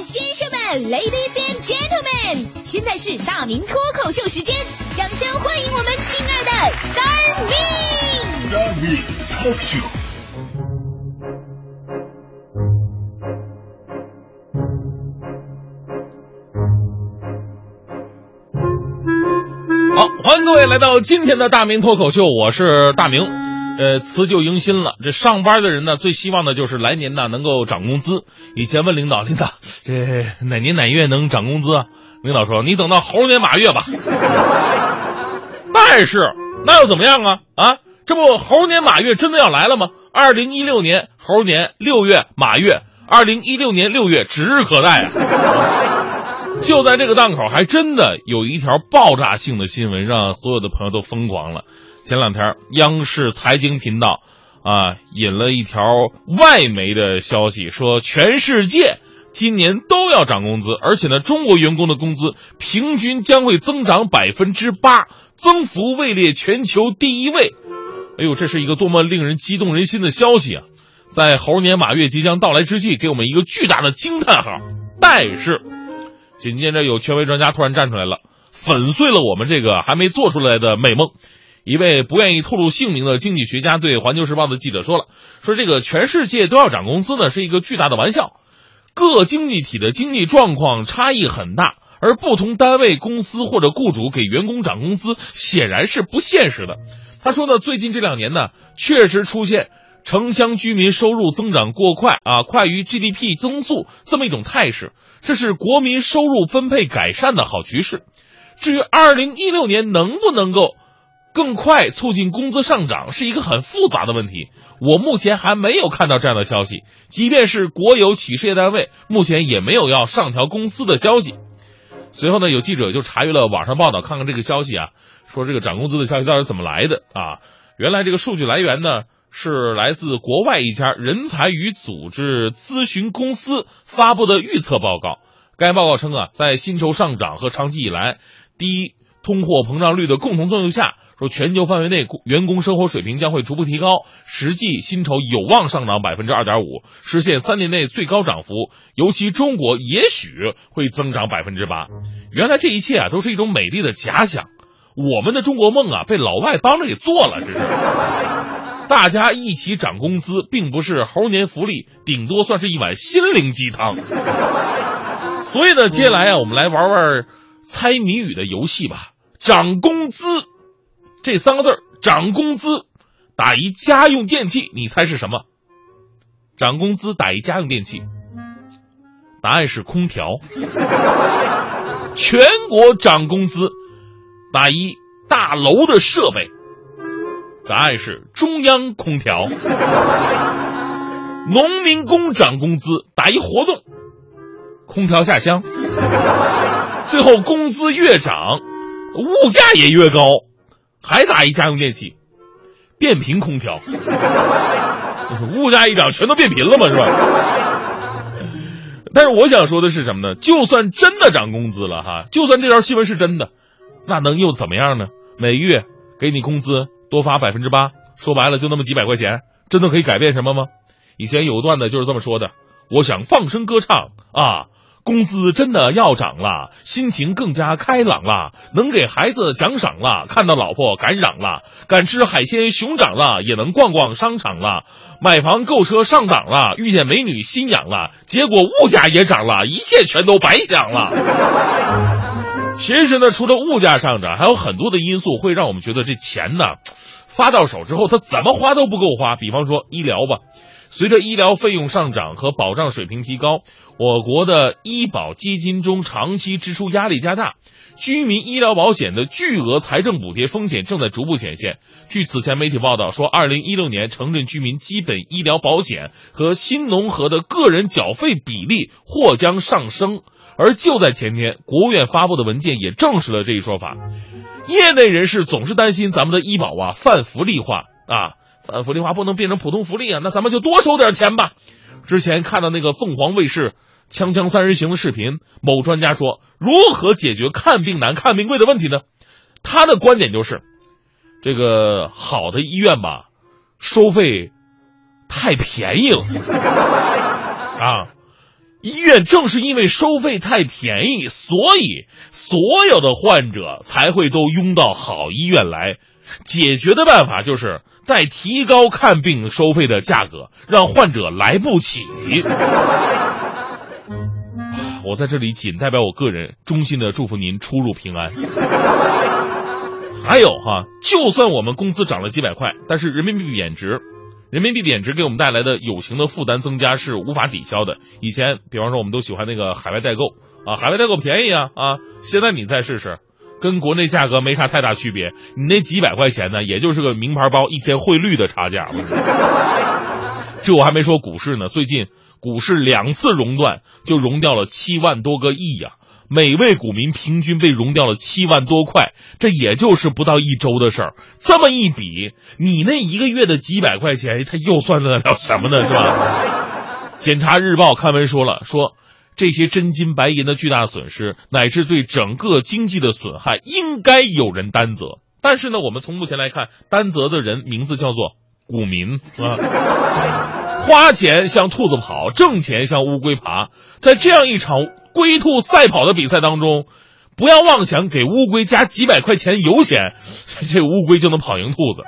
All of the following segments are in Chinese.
先生们，Ladies and Gentlemen，现在是大明脱口秀时间，掌声欢迎我们亲爱的 Star Me。Star Me Talk Show。好，欢迎各位来到今天的大明脱口秀，我是大明。呃，辞旧迎新了，这上班的人呢，最希望的就是来年呢能够涨工资。以前问领导，领导 这哪年哪月能涨工资啊？领导说你等到猴年马月吧。但是那又怎么样啊？啊，这不猴年马月真的要来了吗？二零一六年猴年六月马月，二零一六年六月指日可待啊！就在这个档口，还真的有一条爆炸性的新闻，让所有的朋友都疯狂了。前两天，央视财经频道啊引了一条外媒的消息，说全世界今年都要涨工资，而且呢，中国员工的工资平均将会增长百分之八，增幅位列全球第一位。哎呦，这是一个多么令人激动人心的消息啊！在猴年马月即将到来之际，给我们一个巨大的惊叹号。但是，紧接着有权威专家突然站出来了，粉碎了我们这个还没做出来的美梦。一位不愿意透露姓名的经济学家对《环球时报》的记者说了：“说这个全世界都要涨工资呢，是一个巨大的玩笑。各经济体的经济状况差异很大，而不同单位、公司或者雇主给员工涨工资显然是不现实的。”他说呢，最近这两年呢，确实出现城乡居民收入增长过快啊，快于 GDP 增速这么一种态势，这是国民收入分配改善的好趋势。至于二零一六年能不能够，更快促进工资上涨是一个很复杂的问题，我目前还没有看到这样的消息。即便是国有企事业单位，目前也没有要上调工资的消息。随后呢，有记者就查阅了网上报道，看看这个消息啊，说这个涨工资的消息到底怎么来的啊？原来这个数据来源呢是来自国外一家人才与组织咨询公司发布的预测报告。该报告称啊，在薪酬上涨和长期以来低通货膨胀率的共同作用下，说全球范围内员工生活水平将会逐步提高，实际薪酬有望上涨百分之二点五，实现三年内最高涨幅。尤其中国也许会增长百分之八。原来这一切啊都是一种美丽的假想，我们的中国梦啊被老外帮着给做了，这是。大家一起涨工资，并不是猴年福利，顶多算是一碗心灵鸡汤。所以呢，接下来啊，我们来玩玩猜谜语的游戏吧。涨工资这三个字儿，涨工资打一家用电器，你猜是什么？涨工资打一家用电器，答案是空调。全国涨工资打一大楼的设备，答案是中央空调。农民工涨工资打一活动，空调下乡。最后工资越涨。物价也越高，还打一家用电器，变频空调。物价一涨，全都变频了嘛，是吧？但是我想说的是什么呢？就算真的涨工资了哈，就算这条新闻是真的，那能又怎么样呢？每月给你工资多发百分之八，说白了就那么几百块钱，真的可以改变什么吗？以前有段子就是这么说的：我想放声歌唱啊。工资真的要涨了，心情更加开朗了，能给孩子奖赏了，看到老婆敢嚷了，敢吃海鲜熊掌了，也能逛逛商场了，买房购车上档了，遇见美女心痒了，结果物价也涨了，一切全都白想了。其实呢，除了物价上涨，还有很多的因素会让我们觉得这钱呢，发到手之后，他怎么花都不够花。比方说医疗吧。随着医疗费用上涨和保障水平提高，我国的医保基金中长期支出压力加大，居民医疗保险的巨额财政补贴风险正在逐步显现。据此前媒体报道说，二零一六年城镇居民基本医疗保险和新农合的个人缴费比例或将上升。而就在前天，国务院发布的文件也证实了这一说法。业内人士总是担心咱们的医保啊泛福利化啊。反福利化不能变成普通福利啊，那咱们就多收点钱吧。之前看到那个凤凰卫视《锵锵三人行》的视频，某专家说如何解决看病难、看病贵的问题呢？他的观点就是，这个好的医院吧，收费太便宜了啊。医院正是因为收费太便宜，所以所有的患者才会都拥到好医院来。解决的办法就是再提高看病收费的价格，让患者来不起。我在这里仅代表我个人，衷心的祝福您出入平安。还有哈，就算我们工资涨了几百块，但是人民币贬值，人民币贬值给我们带来的有形的负担增加是无法抵消的。以前，比方说我们都喜欢那个海外代购啊，海外代购便宜啊啊，现在你再试试，跟国内价格没啥太大区别，你那几百块钱呢，也就是个名牌包一天汇率的差价。这我还没说股市呢，最近股市两次熔断就熔掉了七万多个亿呀。每位股民平均被融掉了七万多块，这也就是不到一周的事儿。这么一比，你那一个月的几百块钱，它又算得了什么呢？是吧？检察日报刊文说了，说这些真金白银的巨大损失，乃至对整个经济的损害，应该有人担责。但是呢，我们从目前来看，担责的人名字叫做股民啊，花钱像兔子跑，挣钱像乌龟爬，在这样一场。龟兔赛跑的比赛当中，不要妄想给乌龟加几百块钱油钱，这乌龟就能跑赢兔子。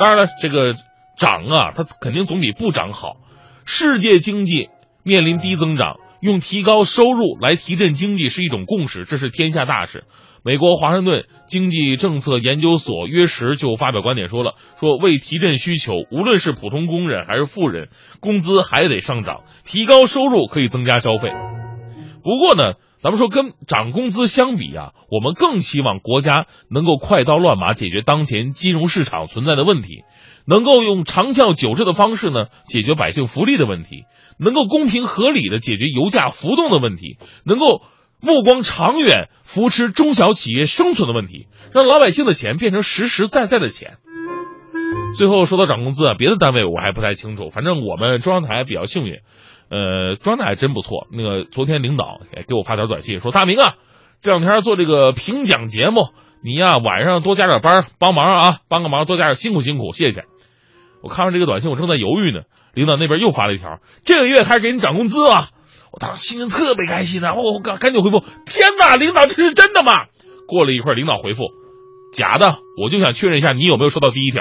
当然了，这个涨啊，它肯定总比不涨好。世界经济面临低增长，用提高收入来提振经济是一种共识，这是天下大事。美国华盛顿经济政策研究所约什就发表观点说了，说为提振需求，无论是普通工人还是富人，工资还得上涨，提高收入可以增加消费。不过呢，咱们说跟涨工资相比啊，我们更希望国家能够快刀乱麻解决当前金融市场存在的问题，能够用长效久治的方式呢解决百姓福利的问题，能够公平合理的解决油价浮动的问题，能够目光长远扶持中小企业生存的问题，让老百姓的钱变成实实在在的钱。最后说到涨工资啊，别的单位我还不太清楚，反正我们中央台比较幸运。呃，状态还真不错。那个昨天领导给给我发条短信说：“大明啊，这两天做这个评奖节目，你呀晚上多加点班帮忙啊，帮个忙多加点辛苦辛苦，谢谢。”我看完这个短信，我正在犹豫呢，领导那边又发了一条：“这个月开始给你涨工资了！”我当时心情特别开心啊，我我赶赶紧回复：“天哪，领导这是真的吗？”过了一会儿，领导回复：“假的，我就想确认一下你有没有收到第一条。”